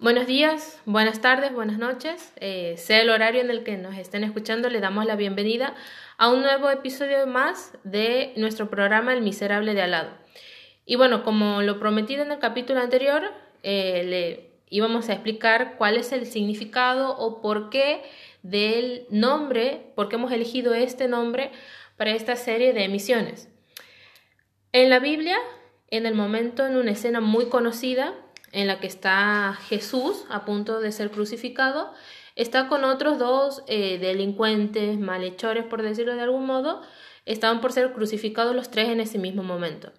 Buenos días, buenas tardes, buenas noches. Eh, sea el horario en el que nos estén escuchando, le damos la bienvenida a un nuevo episodio más de nuestro programa El Miserable de Alado. Y bueno, como lo prometido en el capítulo anterior, eh, le íbamos a explicar cuál es el significado o por qué del nombre, por qué hemos elegido este nombre para esta serie de emisiones. En la Biblia, en el momento, en una escena muy conocida, en la que está Jesús a punto de ser crucificado, está con otros dos eh, delincuentes, malhechores, por decirlo de algún modo, estaban por ser crucificados los tres en ese mismo momento.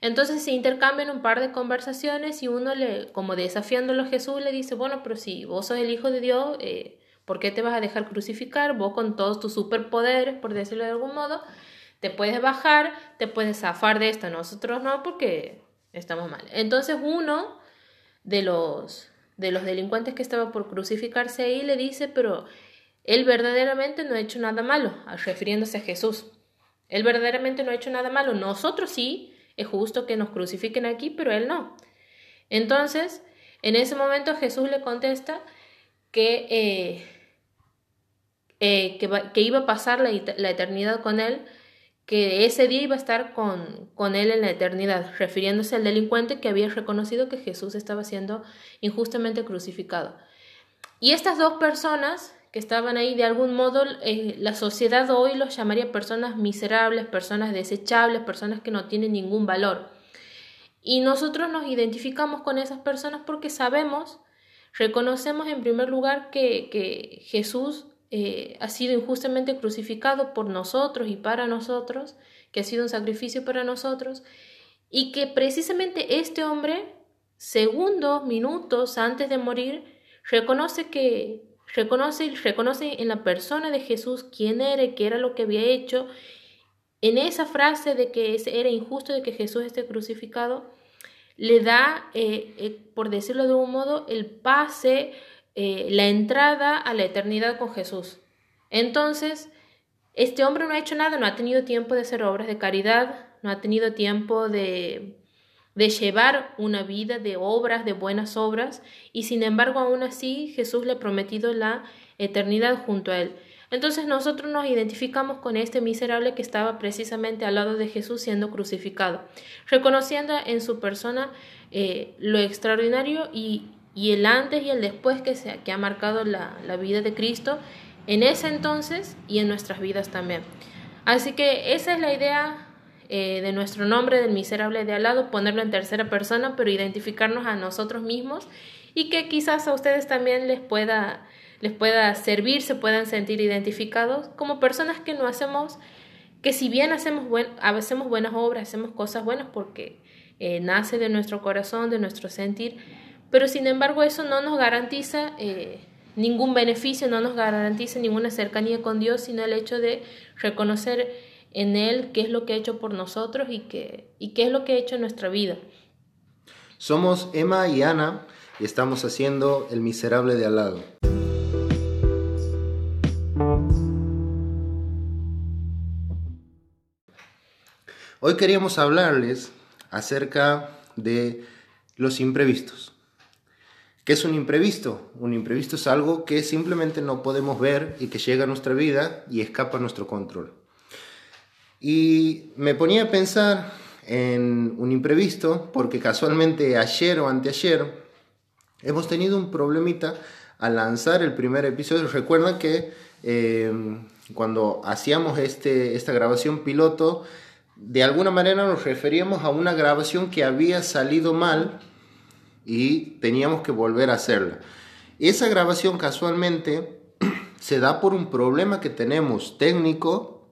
Entonces se intercambian un par de conversaciones y uno le, como desafiándolo a Jesús, le dice, bueno, pero si vos sos el Hijo de Dios, eh, ¿por qué te vas a dejar crucificar? Vos con todos tus superpoderes, por decirlo de algún modo, te puedes bajar, te puedes zafar de esto, nosotros no, porque estamos mal. Entonces uno de los, de los delincuentes que estaba por crucificarse ahí le dice, pero él verdaderamente no ha hecho nada malo, refiriéndose a Jesús. Él verdaderamente no ha hecho nada malo. Nosotros sí, es justo que nos crucifiquen aquí, pero él no. Entonces, en ese momento Jesús le contesta que, eh, eh, que, iba a pasar la, la eternidad con él que ese día iba a estar con, con él en la eternidad, refiriéndose al delincuente que había reconocido que Jesús estaba siendo injustamente crucificado. Y estas dos personas que estaban ahí, de algún modo, eh, la sociedad hoy los llamaría personas miserables, personas desechables, personas que no tienen ningún valor. Y nosotros nos identificamos con esas personas porque sabemos, reconocemos en primer lugar que, que Jesús eh, ha sido injustamente crucificado por nosotros y para nosotros, que ha sido un sacrificio para nosotros, y que precisamente este hombre, segundos, minutos antes de morir, reconoce que reconoce, reconoce en la persona de Jesús quién era y qué era lo que había hecho. En esa frase de que era injusto de que Jesús esté crucificado, le da, eh, eh, por decirlo de un modo, el pase eh, la entrada a la eternidad con Jesús. Entonces, este hombre no ha hecho nada, no ha tenido tiempo de hacer obras de caridad, no ha tenido tiempo de, de llevar una vida de obras, de buenas obras, y sin embargo aún así Jesús le ha prometido la eternidad junto a él. Entonces nosotros nos identificamos con este miserable que estaba precisamente al lado de Jesús siendo crucificado, reconociendo en su persona eh, lo extraordinario y y el antes y el después que, se, que ha marcado la, vida de Cristo en ese entonces y en nuestras vidas también. Así que esa es la idea eh, de nuestro nombre del miserable de al lado, ponerlo en tercera persona, pero identificarnos a nosotros mismos y que quizás a ustedes también les pueda, les pueda servir, se puedan sentir identificados como personas que no hacemos, que si bien hacemos, buen, hacemos buenas obras, hacemos cosas buenas porque eh, nace de nuestro corazón, de nuestro sentir, pero sin embargo eso no nos garantiza eh, ningún beneficio, no nos garantiza ninguna cercanía con Dios, sino el hecho de reconocer en Él qué es lo que ha hecho por nosotros y qué, y qué es lo que ha hecho en nuestra vida. Somos Emma y Ana y estamos haciendo El Miserable de al lado. Hoy queríamos hablarles acerca de los imprevistos. ¿Qué es un imprevisto? Un imprevisto es algo que simplemente no podemos ver y que llega a nuestra vida y escapa a nuestro control. Y me ponía a pensar en un imprevisto porque casualmente ayer o anteayer hemos tenido un problemita al lanzar el primer episodio. Recuerdan que eh, cuando hacíamos este, esta grabación piloto, de alguna manera nos referíamos a una grabación que había salido mal y teníamos que volver a hacerla. Esa grabación casualmente se da por un problema que tenemos técnico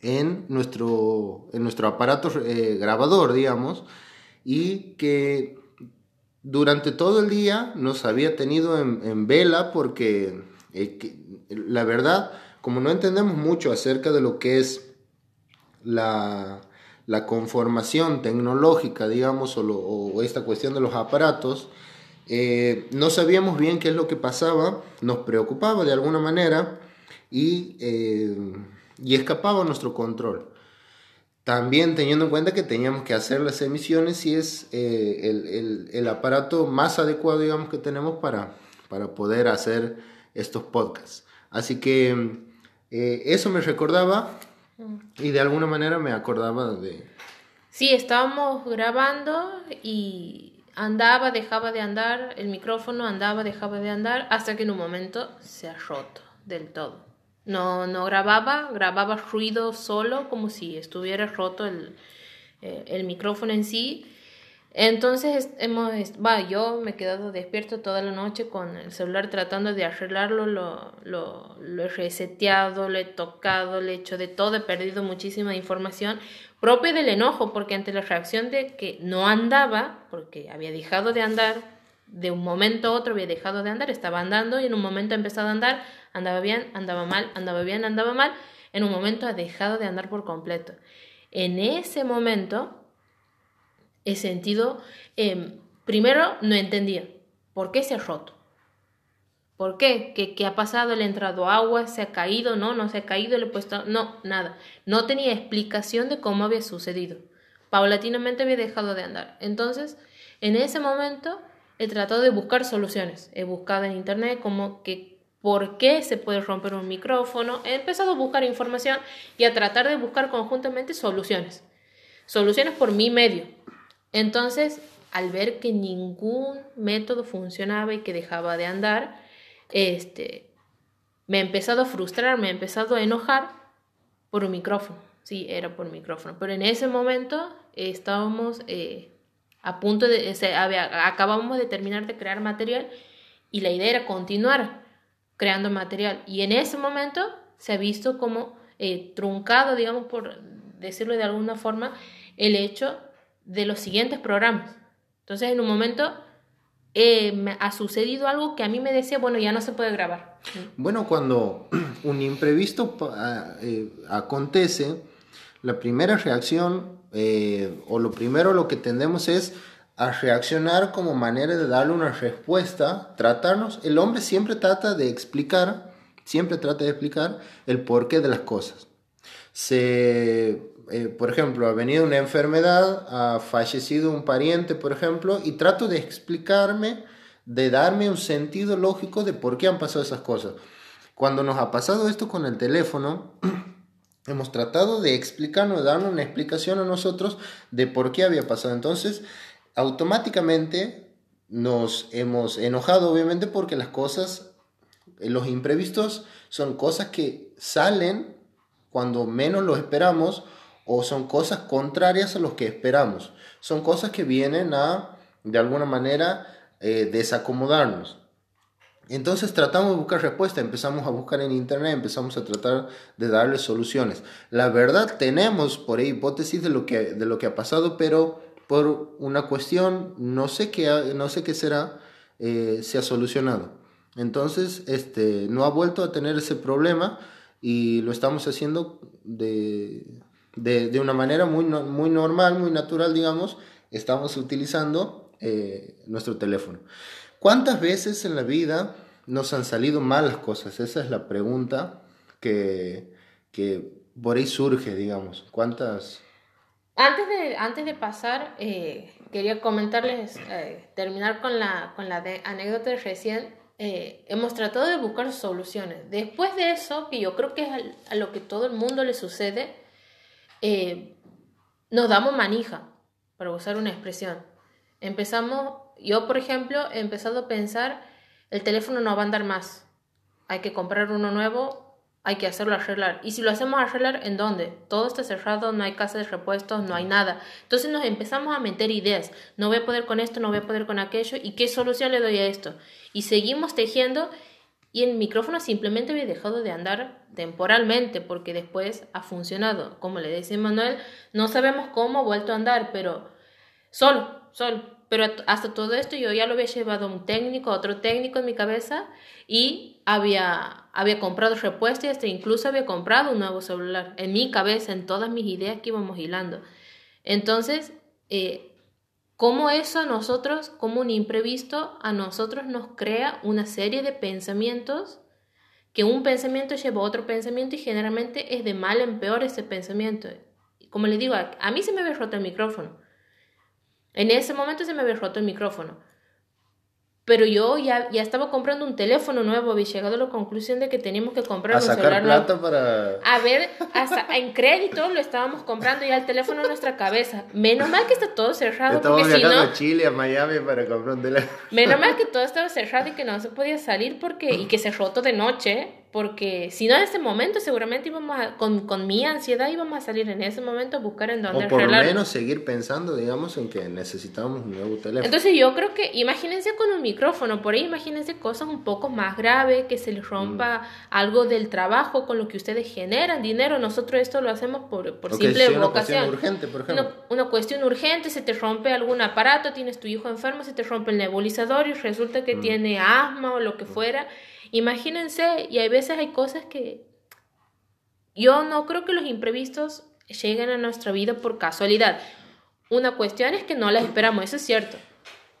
en nuestro, en nuestro aparato eh, grabador, digamos, y que durante todo el día nos había tenido en, vela porque eh, la verdad, como no entendemos mucho acerca de lo que es la, la conformación tecnológica, digamos, o, esta cuestión de los aparatos, eh, no sabíamos bien qué es lo que pasaba, nos preocupaba de alguna manera y, eh, y escapaba a nuestro control. también teniendo en cuenta que teníamos que hacer las emisiones y es eh, el, el, aparato más adecuado, digamos, que tenemos para, para poder hacer estos podcasts. Así que eso me recordaba y de alguna manera me acordaba de... Sí, estábamos grabando y andaba, dejaba de andar, el micrófono andaba, dejaba de andar, hasta que en un momento se ha roto del todo. No, no grababa, grababa ruido solo, como si estuviera roto el, eh, el micrófono en sí. Entonces hemos, va, yo me he quedado despierto toda la noche con el celular tratando de arreglarlo, lo, lo, lo, he reseteado, lo he tocado, le he hecho de todo, he perdido muchísima información propia del enojo, porque ante la reacción de que no andaba, porque había dejado de andar, de un momento a otro había dejado de andar, estaba andando y en un momento ha empezado a andar, andaba bien, andaba mal, andaba bien, andaba mal, en un momento ha dejado de andar por completo. En ese momento he sentido, em, primero no entendía por qué se ha roto. ¿Por qué? ¿Qué, ¿Qué, ha pasado? ¿Le ha entrado agua? ¿Se ha caído? No, no se ha caído, le he puesto... No, nada. No tenía explicación de cómo había sucedido. Paulatinamente había dejado de andar. Entonces, en ese momento he tratado de buscar soluciones. He buscado en internet como que por qué se puede romper un micrófono. He empezado a buscar información y a tratar de buscar conjuntamente soluciones. Soluciones por mi medio. Entonces, al ver que ningún método funcionaba y que dejaba de andar, este, me he empezado a frustrar, me he empezado a enojar por un micrófono. Sí, era por micrófono. Pero en ese momento estábamos eh, a punto de, acabamos de terminar de crear material y la idea era continuar creando material. Y en ese momento se ha visto como eh, truncado, digamos, por decirlo de alguna forma, el hecho de los siguientes programas. Entonces, en un momento eh, me ha sucedido algo que a mí me decía, bueno, ya no se puede grabar. Bueno, cuando un imprevisto eh, acontece, la primera reacción, eh, o lo primero lo que tendemos es a reaccionar como manera de darle una respuesta, tratarnos, el hombre siempre trata de explicar, siempre trata de explicar el porqué de las cosas. Se eh, por ejemplo, ha venido una enfermedad, ha fallecido un pariente, por ejemplo, y trato de explicarme, de darme un sentido lógico de por qué han pasado esas cosas. Cuando nos ha pasado esto con el teléfono, hemos tratado de explicarnos, darnos una explicación a nosotros de por qué había pasado. Entonces, automáticamente nos hemos enojado, obviamente, porque las cosas, los imprevistos son cosas que salen cuando menos lo esperamos o son cosas contrarias a lo que esperamos. Son cosas que vienen a, de alguna manera, eh, desacomodarnos. Entonces tratamos de buscar respuesta, empezamos a buscar en internet, empezamos a tratar de darle soluciones. La verdad tenemos por ahí hipótesis de lo que, de lo que ha pasado, pero por una cuestión, no sé qué, no sé qué será, eh, se ha solucionado. Entonces, este, no ha vuelto a tener ese problema y lo estamos haciendo de, de, una manera muy, muy normal, muy natural, digamos, estamos utilizando eh, nuestro teléfono. ¿Cuántas veces en la vida nos han salido malas cosas? Esa es la pregunta que, que por ahí surge, digamos. ¿Cuántas? Antes de, antes de pasar, eh, quería comentarles, eh, terminar con la, con la anécdota de recién. hemos tratado de buscar soluciones. Después de eso, que yo creo que es a lo que todo el mundo le sucede, eh, nos damos manija, para usar una expresión. Empezamos, yo por ejemplo, he empezado a pensar, el teléfono no va a andar más, hay que comprar uno nuevo, hay que hacerlo arreglar. Y si lo hacemos arreglar, ¿en dónde? Todo está cerrado, no hay casa de repuestos, no hay nada. Entonces nos empezamos a meter ideas. No voy a poder con esto, no voy a poder con aquello. ¿Y qué solución le doy a esto? Y seguimos tejiendo y el micrófono simplemente había dejado de andar temporalmente porque después ha funcionado. Como le decía Manuel, no sabemos cómo ha vuelto a andar, pero solo, solo. Pero hasta todo esto yo ya lo había llevado a un técnico, a otro técnico en mi cabeza y había, había comprado repuestos y hasta incluso había comprado un nuevo celular en mi cabeza, en todas mis ideas que íbamos hilando. Entonces, eh, cómo eso a nosotros, como un imprevisto, a nosotros nos crea una serie de pensamientos, que un pensamiento lleva a otro pensamiento y generalmente es de mal en peor ese pensamiento. como le digo, a, mí se me había roto el micrófono. En ese momento se me había roto el micrófono. Pero yo ya, ya estaba comprando un teléfono nuevo, había llegado a la conclusión de que teníamos que comprar a un sacar plata para... A ver, hasta en crédito lo estábamos comprando ya el teléfono en nuestra cabeza. Menos mal que está todo cerrado. Estamos porque viajando a Chile, a Miami para comprar un teléfono. Menos mal que todo estaba cerrado y que no se podía salir porque y que se roto de noche porque si no en ese momento seguramente íbamos a, con, con, mi ansiedad íbamos a salir en ese momento a buscar en dónde o por lo menos seguir pensando digamos en que necesitábamos un nuevo teléfono entonces yo creo que imagínense con un micrófono por ahí imagínense cosas un poco más graves que se les rompa mm. algo del trabajo con lo que ustedes generan dinero nosotros esto lo hacemos por, por simple una vocación urgente por ejemplo una, cuestión urgente se te rompe algún aparato tienes tu hijo enfermo se te rompe el nebulizador y resulta que mm. tiene asma o lo que mm. fuera Imagínense, y hay veces hay cosas que yo no creo que los imprevistos lleguen a nuestra vida por casualidad. Una cuestión es que no las esperamos, eso es cierto.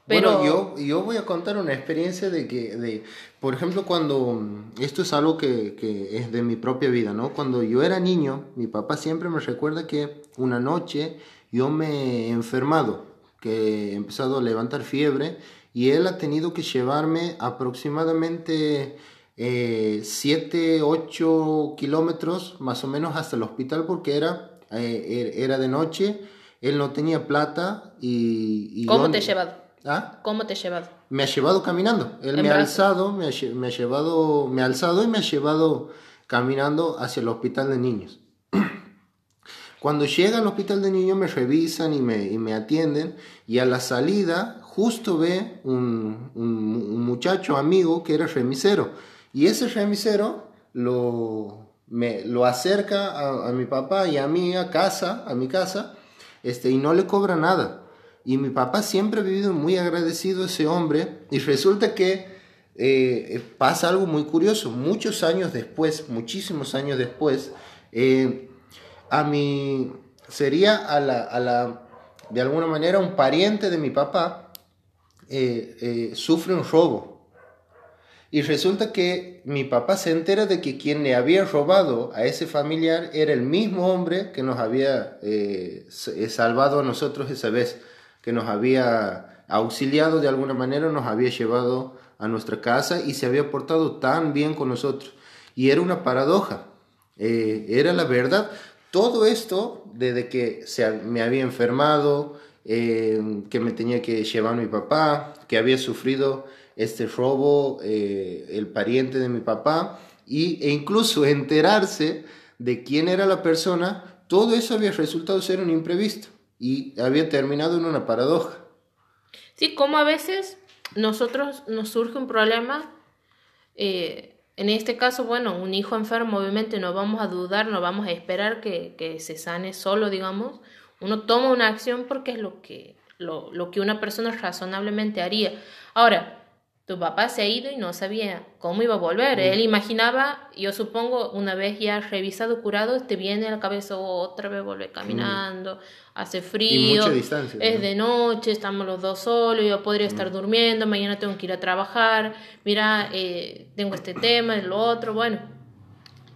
Pero... Bueno, yo, yo voy a contar una experiencia de que, de, por ejemplo, cuando, esto es algo que, que, es de mi propia vida, ¿no? Cuando yo era niño, mi papá siempre me recuerda que una noche yo me he enfermado, que he empezado a levantar fiebre y él ha tenido que llevarme aproximadamente 7, eh, 8 kilómetros más o menos hasta el hospital porque era, eh, er, era de noche, él no tenía plata y... ¿Cómo te ha llevado? ¿Ah? ¿Cómo te ha llevado? Me ha llevado caminando, él me ha, alzado, me ha, me ha, llevado, me ha alzado y me ha llevado caminando hacia el hospital de niños. Cuando llega al hospital de niños me revisan y me, y me atienden y a la salida justo ve un, un, muchacho amigo que era remisero. Y ese remisero lo, me, lo acerca a, mi papá y a mí a casa, a mi casa, este, y no le cobra nada. Y mi papá siempre ha vivido muy agradecido a ese hombre y resulta que eh, pasa algo muy curioso. Muchos años después, muchísimos años después, eh, a mi, sería a la, a la, de alguna manera un pariente de mi papá, eh, eh, sufre un robo. Y resulta que mi papá se entera de que quien le había robado a ese familiar era el mismo hombre que nos había eh, salvado a nosotros esa vez, que nos había auxiliado de alguna manera, nos había llevado a nuestra casa y se había portado tan bien con nosotros. Y era una paradoja, era la verdad. Todo esto, desde que se, me había enfermado, eh, que me tenía que llevar mi papá, que había sufrido este robo eh, el pariente de mi papá y, e incluso enterarse de quién era la persona, todo eso había resultado ser un imprevisto y había terminado en una paradoja. Sí, como a veces nosotros nos surge un problema, eh, en este caso, bueno, un hijo enfermo, obviamente no vamos a dudar, no vamos a esperar que, que se sane solo, digamos, uno toma una acción porque es lo que, lo, lo que una persona razonablemente haría. Ahora, tu papá se ha ido y no sabía cómo iba a volver. Él imaginaba, yo supongo, una vez ya revisado, curado, te viene a la cabeza otra vez volver caminando, hace frío, es de noche, estamos los dos solos, yo podría estar durmiendo, mañana tengo que ir a trabajar, mira, eh, tengo este tema, lo otro, bueno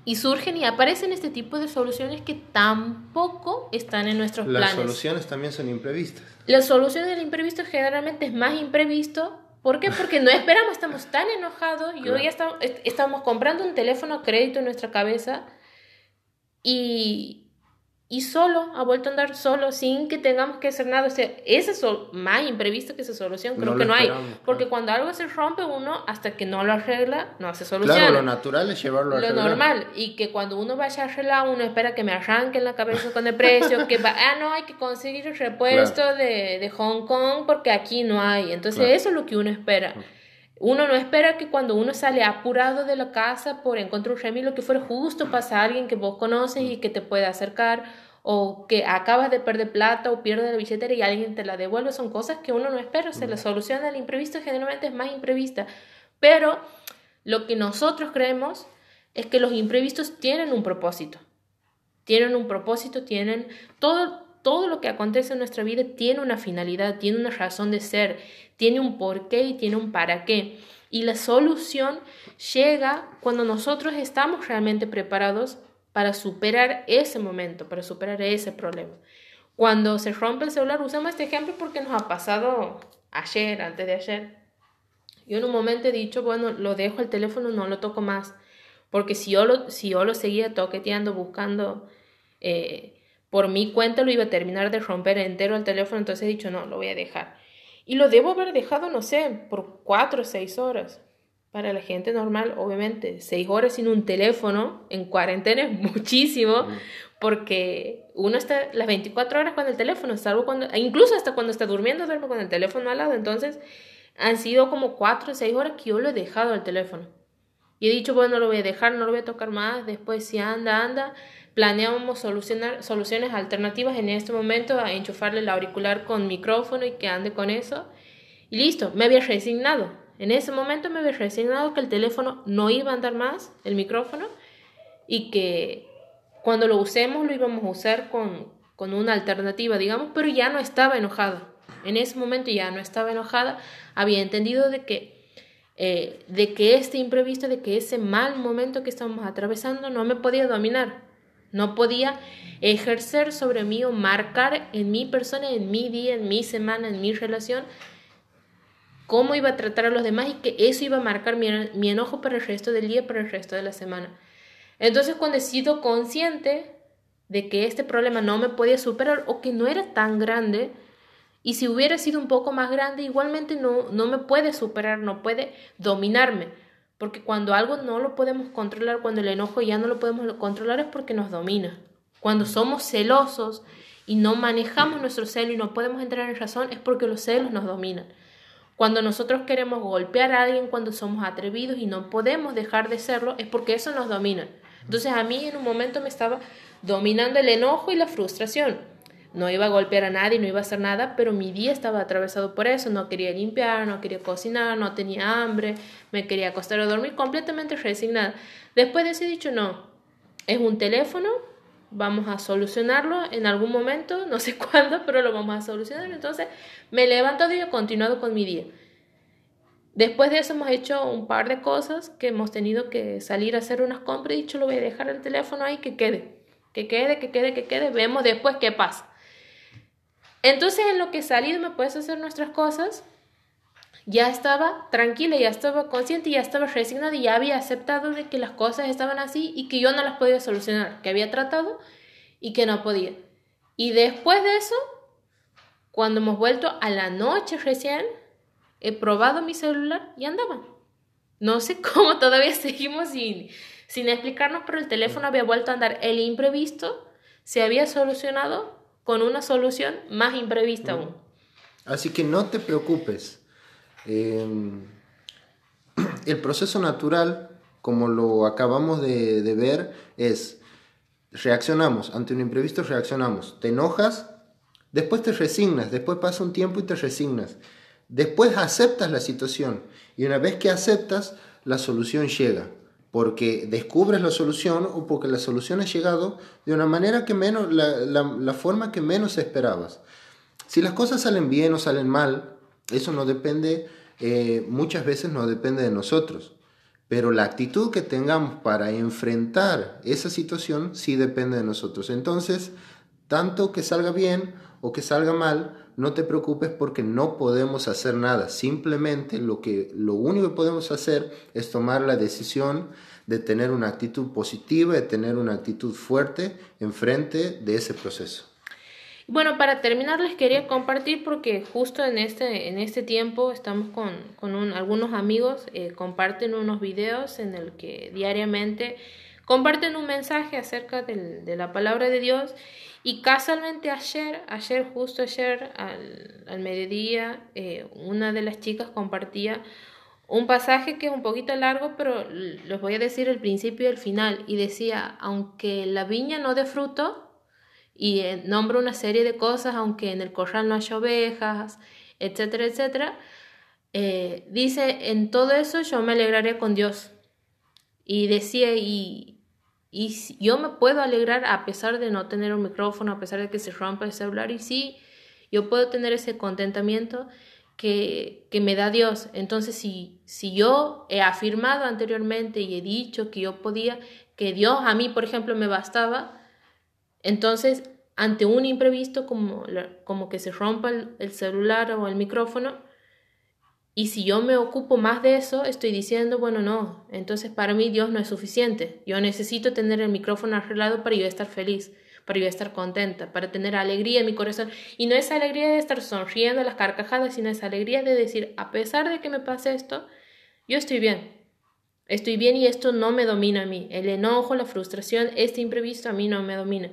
y surgen y aparecen este tipo de soluciones que tampoco están en nuestros planes. Las soluciones también son imprevistas. La solución del imprevisto generalmente es más imprevisto. ¿Por qué? Porque no esperamos, estamos tan enojados. Yo ya estamos, estamos comprando un teléfono a crédito en nuestra cabeza y, y solo, ha vuelto a andar solo, sin que tengamos que hacer nada. O sea, ese es más imprevisto que esa solución, creo que no hay. Porque cuando algo se rompe, uno, hasta que no lo arregla, no hace solución. Claro, lo natural es llevarlo a Lo normal. Y que cuando uno vaya a arreglar, uno espera que me arranque en la cabeza con el precio, que va, ah, no, hay que conseguir el repuesto de, de, Hong Kong porque aquí no hay. Entonces, eso es lo que uno espera. Uno no espera que cuando uno sale apurado de la casa por encontrar un remilo que fuera justo pasa alguien que vos conoces y que te pueda acercar o que acabas de perder plata o pierdes la billetera y alguien te la devuelve, son cosas que uno no espera, se la solución del imprevisto generalmente es más imprevista, pero lo que nosotros creemos es que los imprevistos tienen un propósito, tienen un propósito, tienen todo, todo lo que acontece en nuestra vida tiene una finalidad, tiene una razón de ser, tiene un porqué y tiene un para qué. Y la solución llega cuando nosotros estamos realmente preparados para superar ese momento, para superar ese problema. Cuando se rompe el celular, usamos este ejemplo porque nos ha pasado ayer, antes de ayer. Yo en un momento he dicho, bueno, lo dejo el teléfono, no lo toco más. Porque si yo lo, si yo lo seguía toqueteando, buscando eh, por mi cuenta, lo iba a terminar de romper entero el teléfono. Entonces he dicho, no, lo voy a dejar. Y lo debo haber dejado, no sé, por cuatro o seis horas. Para la gente normal, obviamente, seis horas sin un teléfono en cuarentena es muchísimo, porque uno está las 24 horas con el teléfono, salvo cuando, e incluso hasta cuando está durmiendo, duerme con el teléfono al lado. Entonces, han sido como cuatro o seis horas que yo lo he dejado el teléfono. Y he dicho, bueno, lo voy a dejar, no lo voy a tocar más. Después, si anda, anda. Planeamos solucionar soluciones alternativas en este momento a enchufarle el auricular con micrófono y que ande con eso. Y listo, me había resignado. En ese momento me había resignado que el teléfono no iba a andar más, el micrófono, y que cuando lo usemos lo íbamos a usar con, con una alternativa, digamos, pero ya no estaba enojada. En ese momento ya no estaba enojada, había entendido de que, eh, de que este imprevisto, de que ese mal momento que estábamos atravesando no me podía dominar, no podía ejercer sobre mí o marcar en mi persona, en mi día, en mi semana, en mi relación, cómo iba a tratar a los demás y que eso iba a marcar mi, mi enojo para el resto del día, para el resto de la semana. Entonces cuando he sido consciente de que este problema no me podía superar o que no era tan grande, y si hubiera sido un poco más grande, igualmente no, no me puede superar, no puede dominarme. Porque cuando algo no lo podemos controlar, cuando el enojo ya no lo podemos controlar, es porque nos domina. Cuando somos celosos y no manejamos nuestro celo y no podemos entrar en razón, es porque los celos nos dominan. Cuando nosotros queremos golpear a alguien, cuando somos atrevidos y no podemos dejar de serlo, es porque eso nos domina. Entonces a mí en un momento me estaba dominando el enojo y la frustración no iba a golpear a nadie, no iba a hacer nada, pero mi día estaba atravesado por eso, no quería limpiar, no quería cocinar, no tenía hambre, me quería acostar a dormir completamente resignada. Después de ese dicho, no, es un teléfono, vamos a solucionarlo en algún momento, no sé cuándo, pero lo vamos a solucionar. Entonces me he levantado y he continuado con mi día. Después de eso hemos hecho un par de cosas que hemos tenido que salir a hacer unas compras y dicho lo voy a dejar el teléfono ahí que quede, que quede, que quede, que quede, vemos después qué pasa. Entonces en lo que salido me puedes hacer nuestras cosas, ya estaba tranquila, ya estaba consciente, ya estaba resignada y ya había aceptado de que las cosas estaban así y que yo no las podía solucionar, que había tratado y que no podía. Y después de eso, cuando hemos vuelto a la noche recién, he probado mi celular y andaba. No sé cómo todavía seguimos sin, sin explicarnos, pero el teléfono había vuelto a andar. El imprevisto se había solucionado con una solución más imprevista aún. Así que no te preocupes. Em, el proceso natural, como lo acabamos de, de, ver, es reaccionamos ante un imprevisto, reaccionamos. Te enojas, después te resignas, después pasa un tiempo y te resignas. Después aceptas la situación y una vez que aceptas, la solución llega porque descubres la solución o porque la solución ha llegado de una manera que menos, la, la, forma que menos esperabas. Si las cosas salen bien o salen mal, eso no depende, eh, muchas veces no depende de nosotros. Pero la actitud que tengamos para enfrentar esa situación sí depende de nosotros. Entonces, tanto que salga bien o que salga mal, no te preocupes porque no podemos hacer nada. Simplemente lo, que, lo único que podemos hacer es tomar la decisión de tener una actitud positiva, de tener una actitud fuerte enfrente de ese proceso. Bueno, para terminar les quería compartir porque justo en este, en este tiempo estamos con, con algunos amigos, eh, comparten unos videos en el que diariamente comparten un mensaje acerca del, de la palabra de Dios y casualmente ayer, ayer justo ayer al, mediodía, eh, una de las chicas compartía un pasaje que es un poquito largo, pero les voy a decir el principio y el final. Y decía, aunque la viña no dé fruto, y eh, nombra una serie de cosas, aunque en el corral no haya ovejas, etcétera, etcétera, eh, dice, en todo eso yo me alegraré con Dios. Y decía, y, y yo me puedo alegrar a pesar de no tener un micrófono, a pesar de que se rompa el celular, y sí, yo puedo tener ese contentamiento que, que me da Dios. Entonces, si, si yo he afirmado anteriormente y he dicho que yo podía, que Dios a mí, por ejemplo, me bastaba, entonces ante un imprevisto como, como que se rompa el, celular o el micrófono, y si yo me ocupo más de eso, estoy diciendo, bueno, no, entonces para mí Dios no es suficiente. Yo necesito tener el micrófono arreglado para yo estar feliz, para yo estar contenta, para tener alegría en mi corazón. Y no es alegría de estar sonriendo a las carcajadas, sino es alegría de decir, a pesar de que me pase esto, yo estoy bien. Estoy bien y esto no me domina a mí. El enojo, la frustración, este imprevisto a mí no me domina.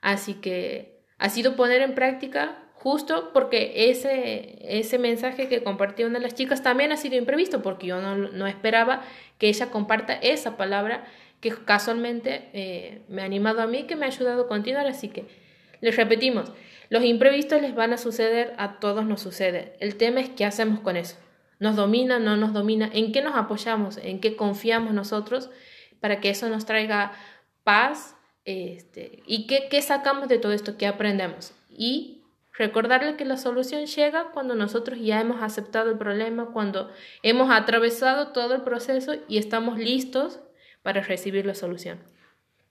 Así que ha sido poner en práctica justo porque ese, ese mensaje que compartió una de las chicas también ha sido imprevisto porque yo no, esperaba que ella comparta esa palabra que casualmente eh, me ha animado a mí, que me ha ayudado a continuar. Así que les repetimos, los imprevistos les van a suceder, a todos nos sucede. El tema es qué hacemos con eso. ¿Nos domina, no nos domina? ¿En qué nos apoyamos? ¿En qué confiamos nosotros para que eso nos traiga paz, este, ¿Y qué, qué sacamos de todo esto? ¿Qué aprendemos? Y recordarle que la solución llega cuando nosotros ya hemos aceptado el problema, cuando hemos atravesado todo el proceso y estamos listos para recibir la solución.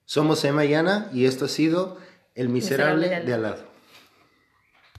Somos Emma y Ana y esto ha sido El Miserable, de al lado.